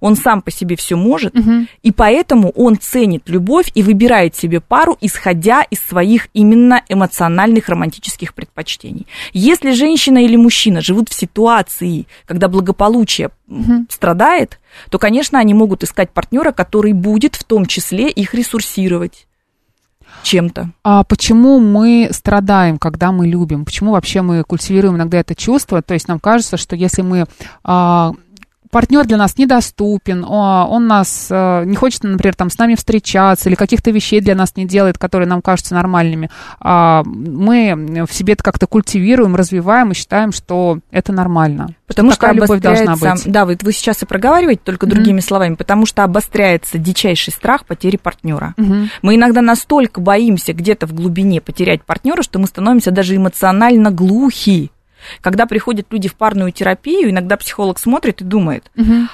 он сам по себе все может, и поэтому он ценит любовь и выбирает себе пару, исходя из своих именно эмоциональных романтических предпочтений. Если женщина или мужчина живут в ситуации, когда благополучие м, страдает, то, конечно, они могут искать партнера, который будет в том числе их ресурсировать чем-то. А почему мы страдаем, когда мы любим? Почему вообще мы культивируем иногда это чувство? То есть нам кажется, что если мы а, партнер для нас недоступен, он нас э, не хочет, например, там с нами встречаться или каких-то вещей для нас не делает, которые нам кажутся нормальными, а, мы в себе это как-то культивируем, развиваем и считаем, что это нормально. Потому Такая что любовь должна быть. Да, вы, вы сейчас и проговариваете только другими словами, потому что обостряется дичайший страх потери партнера. Мгм. Мы иногда настолько боимся где-то в глубине потерять партнера, что мы становимся даже эмоционально глухи. Когда приходят люди в парную терапию, иногда психолог смотрит и думает,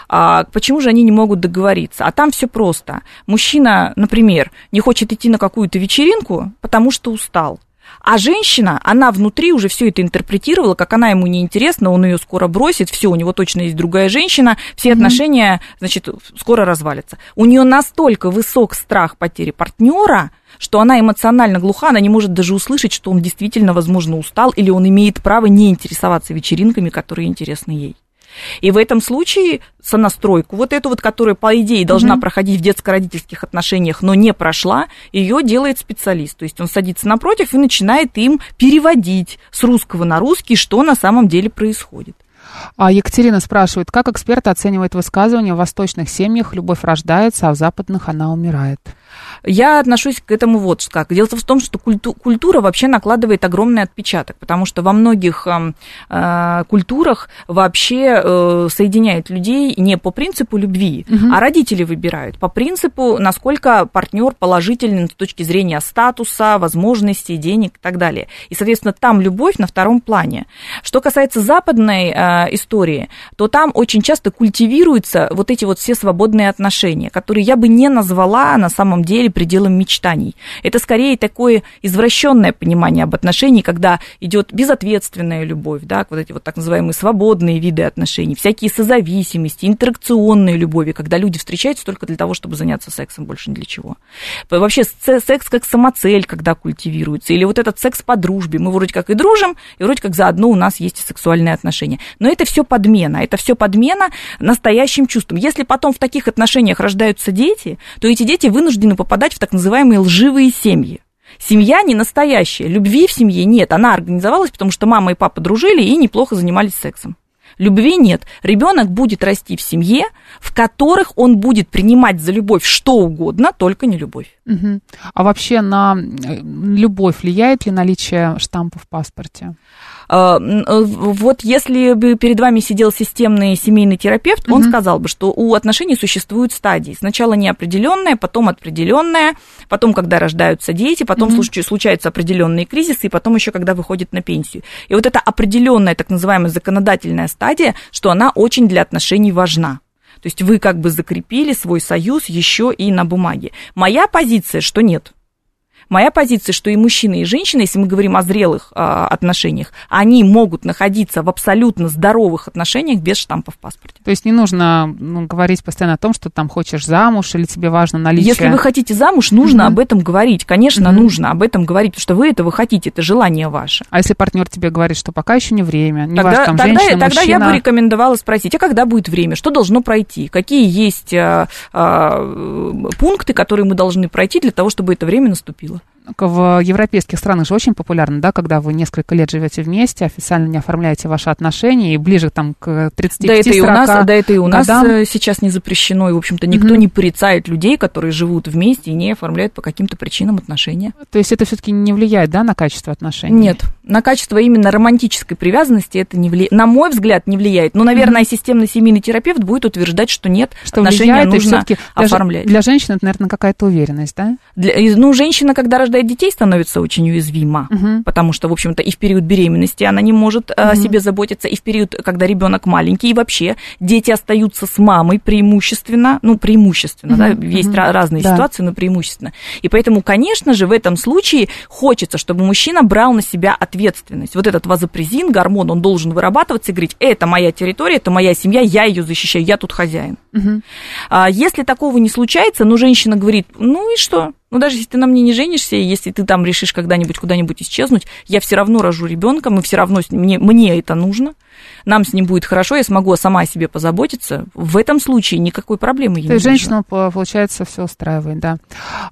а почему же они не могут договориться? А там все просто. Мужчина, например, не хочет идти на какую-то вечеринку, потому что устал. А женщина, она внутри уже все это интерпретировала, как она ему неинтересна, он ее скоро бросит, все, у него точно есть другая женщина, все mm-hmm. отношения, значит, скоро развалятся. У нее настолько высок страх потери партнера, что она эмоционально глуха, она не может даже услышать, что он действительно, возможно, устал, или он имеет право не интересоваться вечеринками, которые интересны ей. И в этом случае сонастройку, вот эту вот, которая, по идее, должна mm-hmm. проходить в детско-родительских отношениях, но не прошла, ее делает специалист. То есть он садится напротив и начинает им переводить с русского на русский, что на самом деле происходит. А Екатерина спрашивает, как эксперт оценивает высказывание в восточных семьях «любовь рождается, а в западных она умирает»? Я отношусь к этому вот как. Дело в том, что культу, культура вообще накладывает огромный отпечаток, потому что во многих э, э, культурах вообще э, соединяет людей не по принципу любви, угу. а родители выбирают по принципу, насколько партнер положительный с точки зрения статуса, возможностей, денег и так далее. И, соответственно, там любовь на втором плане. Что касается западной э, истории, то там очень часто культивируются вот эти вот все свободные отношения, которые я бы не назвала на самом деле пределом мечтаний. Это скорее такое извращенное понимание об отношении, когда идет безответственная любовь, да, вот эти вот так называемые свободные виды отношений, всякие созависимости, интеракционные любови, когда люди встречаются только для того, чтобы заняться сексом, больше ни для чего. Вообще секс как самоцель, когда культивируется, или вот этот секс по дружбе, мы вроде как и дружим, и вроде как заодно у нас есть и сексуальные отношения. Но это все подмена, это все подмена настоящим чувством. Если потом в таких отношениях рождаются дети, то эти дети вынуждены попадать попадать в так называемые лживые семьи. Семья не настоящая, любви в семье нет. Она организовалась, потому что мама и папа дружили и неплохо занимались сексом. Любви нет. Ребенок будет расти в семье, в которых он будет принимать за любовь что угодно, только не любовь. Угу. А вообще на э, любовь влияет ли наличие штампа в паспорте? А, э, вот если бы перед вами сидел системный семейный терапевт, он угу. сказал бы, что у отношений существуют стадии. Сначала неопределенная, потом определенная, потом, когда рождаются дети, потом угу. случаются определенные кризисы, и потом еще, когда выходит на пенсию. И вот эта определенная, так называемая законодательная стадия, что она очень для отношений важна. То есть вы как бы закрепили свой союз еще и на бумаге. Моя позиция, что нет. Моя позиция, что и мужчины, и женщины, если мы говорим о зрелых а, отношениях, они могут находиться в абсолютно здоровых отношениях без штампа в паспорте. То есть не нужно ну, говорить постоянно о том, что там хочешь замуж или тебе важно наличие. Если вы хотите замуж, нужно mm-hmm. об этом говорить. Конечно, mm-hmm. нужно об этом говорить, потому что вы этого хотите, это желание ваше. А если партнер тебе говорит, что пока еще не время, не тогда, важно, там, тогда, женщина, тогда мужчина... я бы рекомендовала спросить, а когда будет время, что должно пройти, какие есть а, а, пункты, которые мы должны пройти для того, чтобы это время наступило в европейских странах же очень популярно, да, когда вы несколько лет живете вместе, официально не оформляете ваши отношения, и ближе там к 35 да это и у нас, Да, это и у нас годам. Э, сейчас не запрещено, и, в общем-то, никто mm-hmm. не порицает людей, которые живут вместе и не оформляют по каким-то причинам отношения. То есть это все-таки не влияет, да, на качество отношений? Нет, на качество именно романтической привязанности это не влияет, на мой взгляд, не влияет. Но, наверное, mm-hmm. системный семейный терапевт будет утверждать, что нет, что отношения влияет, нужно оформлять. Для, женщины это, наверное, какая-то уверенность, да? Для, ну, женщина, когда рождает детей, становится очень уязвима, угу. потому что, в общем-то, и в период беременности она не может угу. о себе заботиться, и в период, когда ребенок маленький, и вообще дети остаются с мамой преимущественно, ну, преимущественно, угу. да, есть угу. разные да. ситуации, но преимущественно. И поэтому, конечно же, в этом случае хочется, чтобы мужчина брал на себя ответственность. Вот этот вазопрезин, гормон, он должен вырабатываться и говорить, это моя территория, это моя семья, я ее защищаю, я тут хозяин. Угу. Если такого не случается, ну, женщина говорит, ну и что? Ну, даже если ты на мне не женишься, и если ты там решишь когда-нибудь куда-нибудь исчезнуть, я все равно рожу ребенка, мы все равно, мне, мне это нужно нам с ним будет хорошо, я смогу сама о себе позаботиться, в этом случае никакой проблемы не То есть женщину, получается, все устраивает, да.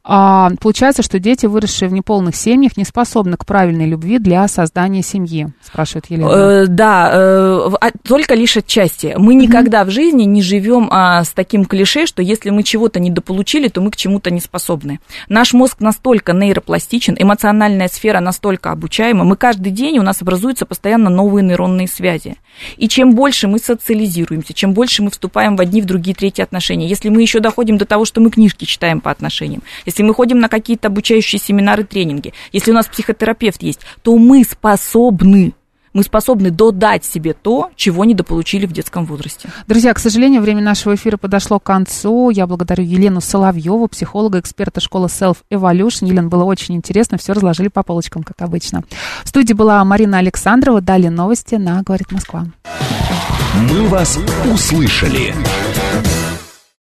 А, получается, что дети, выросшие в неполных семьях, не способны к правильной любви для создания семьи, спрашивает Елена. Э, да, э, а, только лишь отчасти. Мы никогда в жизни не живем а, с таким клише, что если мы чего-то недополучили, то мы к чему-то не способны. Наш мозг настолько нейропластичен, эмоциональная сфера настолько обучаема, мы каждый день, у нас образуются постоянно новые нейронные связи. И чем больше мы социализируемся, чем больше мы вступаем в одни, в другие, третьи отношения, если мы еще доходим до того, что мы книжки читаем по отношениям, если мы ходим на какие-то обучающие семинары, тренинги, если у нас психотерапевт есть, то мы способны мы способны додать себе то, чего недополучили в детском возрасте. Друзья, к сожалению, время нашего эфира подошло к концу. Я благодарю Елену Соловьеву, психолога, эксперта школы Self Evolution. Елена, было очень интересно, все разложили по полочкам, как обычно. В студии была Марина Александрова. Далее новости на «Говорит Москва». Мы вас услышали.